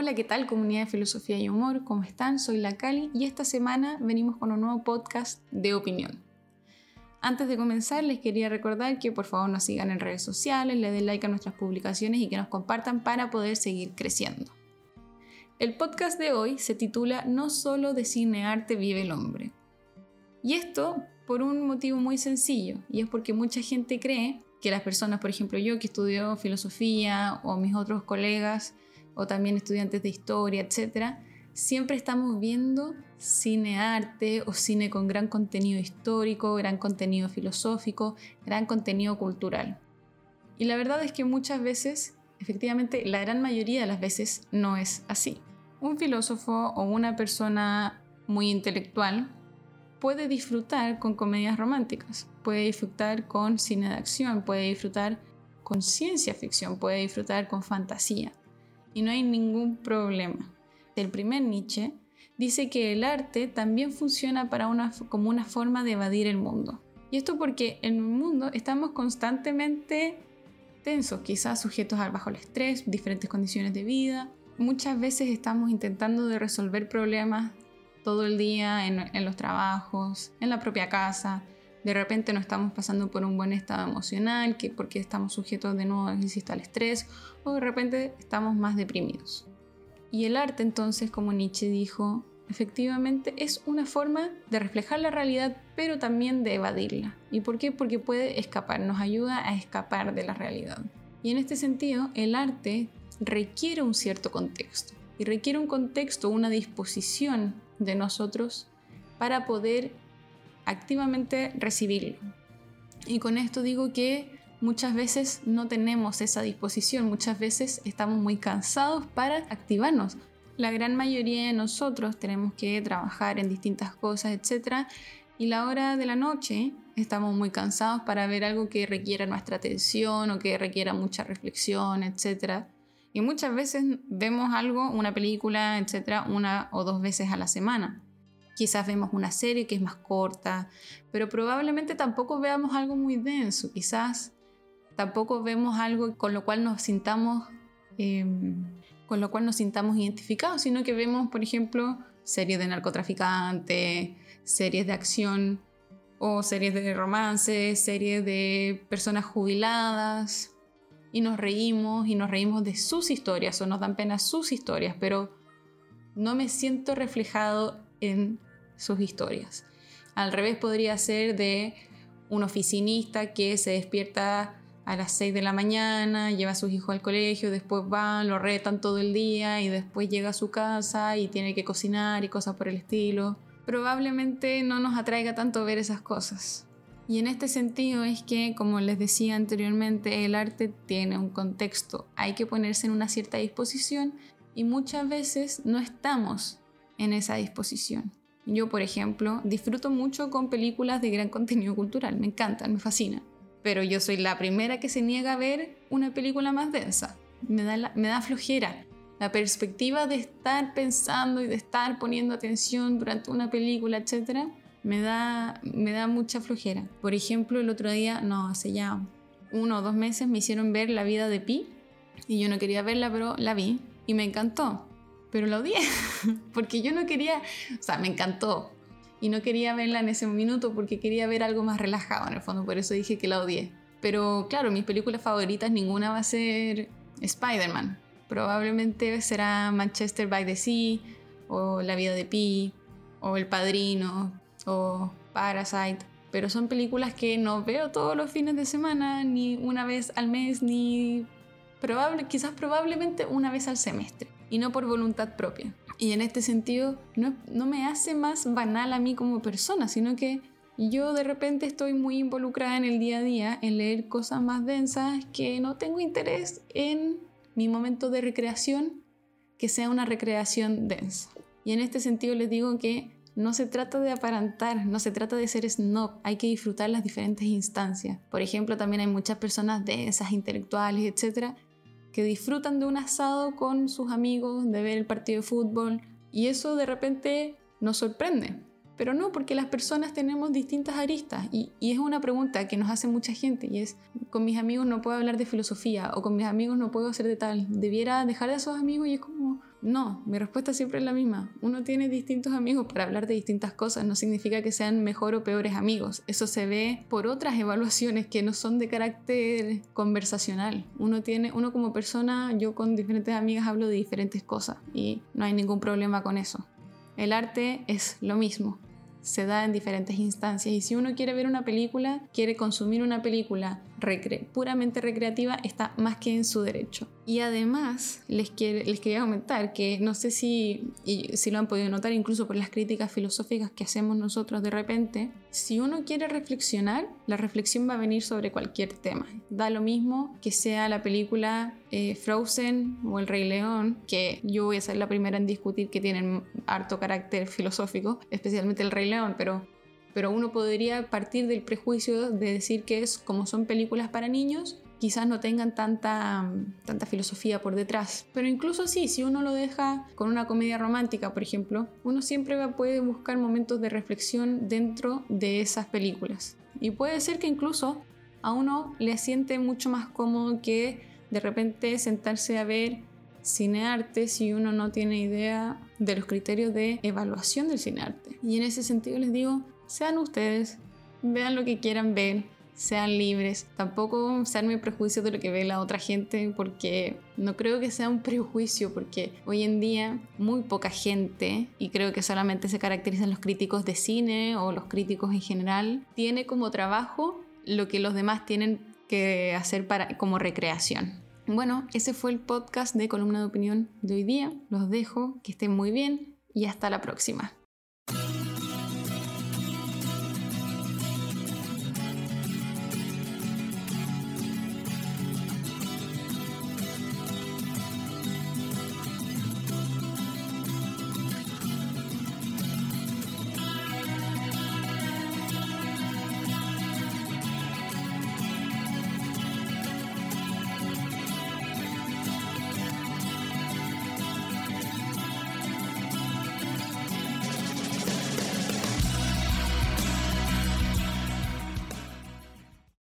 Hola, ¿qué tal comunidad de filosofía y humor? ¿Cómo están? Soy la Cali y esta semana venimos con un nuevo podcast de opinión. Antes de comenzar les quería recordar que por favor nos sigan en redes sociales, le den like a nuestras publicaciones y que nos compartan para poder seguir creciendo. El podcast de hoy se titula No solo de cine arte vive el hombre. Y esto por un motivo muy sencillo, y es porque mucha gente cree que las personas, por ejemplo yo que estudio filosofía o mis otros colegas o también estudiantes de historia, etcétera, siempre estamos viendo cine arte o cine con gran contenido histórico, gran contenido filosófico, gran contenido cultural. Y la verdad es que muchas veces, efectivamente, la gran mayoría de las veces no es así. Un filósofo o una persona muy intelectual puede disfrutar con comedias románticas, puede disfrutar con cine de acción, puede disfrutar con ciencia ficción, puede disfrutar con fantasía. Y no hay ningún problema. El primer Nietzsche dice que el arte también funciona como una forma de evadir el mundo. Y esto porque en el mundo estamos constantemente tensos, quizás sujetos al bajo el estrés, diferentes condiciones de vida. Muchas veces estamos intentando de resolver problemas todo el día en, los trabajos, en la propia casa. De repente no estamos pasando por un buen estado emocional, que porque estamos sujetos de nuevo, insisto, al estrés, o de repente estamos más deprimidos. Y el arte entonces, como Nietzsche dijo, efectivamente es una forma de reflejar la realidad, pero también de evadirla. ¿Y por qué? Porque puede escapar, nos ayuda a escapar de la realidad. Y en este sentido, el arte requiere un cierto contexto. Y requiere un contexto, una disposición de nosotros para poder activamente recibirlo. Y con esto digo que muchas veces no tenemos esa disposición, muchas veces estamos muy cansados para activarnos. La gran mayoría de nosotros tenemos que trabajar en distintas cosas, etc. Y la hora de la noche estamos muy cansados para ver algo que requiera nuestra atención o que requiera mucha reflexión, etc. Y muchas veces vemos algo, una película, etcétera, una o dos veces a la semana. Quizás vemos una serie que es más corta, pero probablemente tampoco veamos algo muy denso. Quizás tampoco vemos algo con lo cual nos sintamos, em, con lo cual nos sintamos identificados, sino que vemos, por ejemplo, series de narcotraficantes, series de acción o series de romance, series de personas jubiladas, y nos reímos y nos reímos de sus historias o nos dan pena sus historias, pero no me siento reflejado en sus historias. Al revés podría ser de un oficinista que se despierta a las 6 de la mañana, lleva a sus hijos al colegio, después van, lo retan todo el día y después llega a su casa y tiene que cocinar y cosas por el estilo. Probablemente no nos atraiga tanto ver esas cosas. Y en este sentido es que, como les decía anteriormente, el arte tiene un contexto, hay que ponerse en una cierta disposición y muchas veces no estamos en esa disposición. Yo, por ejemplo, disfruto mucho con películas de gran contenido cultural, me encantan, me fascinan, pero yo soy la primera que se niega a ver una película más densa, me da, flojera. La perspectiva de estar pensando y de estar poniendo atención durante una película, etcétera, me da, me da mucha flojera. Por ejemplo, el otro día, no, hace ya uno o dos meses me hicieron ver la vida de Pi y yo no quería verla, pero la vi y me encantó. Pero la odié porque yo no quería, o sea, me encantó y no quería verla en ese minuto porque quería ver algo más relajado en el fondo, por eso dije que la odié. Pero claro, mis películas favoritas ninguna va a ser Spider-Man. Probablemente será Manchester by the Sea o La vida de Pi o El Padrino, o Parasite, pero son películas que no veo todos los fines de semana, ni una vez al mes, ni probable, quizás probablemente una vez al semestre, y no por voluntad propia. Y en este sentido, no, no me hace más banal a mí como persona, sino que yo de repente estoy muy involucrada en el día a día, en leer cosas más densas que no tengo interés en mi momento de recreación, que sea una recreación densa. Y en este sentido les digo que no se trata de aparentar, no se trata de ser snob, hay que disfrutar las diferentes instancias. Por ejemplo, también hay muchas personas densas, intelectuales, etcétera, que disfrutan de un asado con sus amigos, de ver el partido de fútbol, y eso de repente nos sorprende. Pero no, porque las personas tenemos distintas aristas y, es una pregunta que nos hace mucha gente y es, con mis amigos no puedo hablar de filosofía o con mis amigos no puedo hacer de tal. Debiera dejar a esos amigos y es como, No, mi respuesta siempre es la misma. Uno tiene distintos amigos para hablar de distintas cosas, no significa que sean mejor o peores amigos. Eso se ve por otras evaluaciones que no son de carácter conversacional. Uno tiene, uno como persona, yo con diferentes amigas hablo de diferentes cosas y no hay ningún problema con eso. El arte es lo mismo se da en diferentes instancias y si uno quiere ver una película, quiere consumir una película puramente recreativa, está más que en su derecho. Y además les, les quería comentar que no sé si, y si lo han podido notar incluso por las críticas filosóficas que hacemos nosotros de repente, si uno quiere reflexionar, la reflexión va a venir sobre cualquier tema. Da lo mismo que sea la película eh, Frozen o El Rey León, que yo voy a ser la primera en discutir que tienen harto carácter filosófico, especialmente El Rey León, pero pero uno podría partir del prejuicio de decir que es como son películas para niños, quizás no tengan tanta, tanta filosofía por detrás. Pero incluso así, si uno lo deja con una comedia romántica, por ejemplo, uno siempre puede buscar momentos de reflexión dentro de esas películas. Y puede ser que incluso a uno le siente mucho más cómodo que de repente sentarse a ver cinearte si uno no tiene idea de los criterios de evaluación del cinearte. Y en ese sentido les digo, sean ustedes, vean lo que quieran ver, sean libres. Tampoco sean muy prejuicios de lo que ve la otra gente, porque no creo que sea un prejuicio, porque hoy en día muy poca gente, y creo que solamente se caracterizan los críticos de cine o los críticos en general, tiene como trabajo lo que los demás tienen que hacer para, como recreación. Bueno, ese fue el podcast de Columna de Opinión de hoy día. Los dejo, que estén muy bien y hasta la próxima.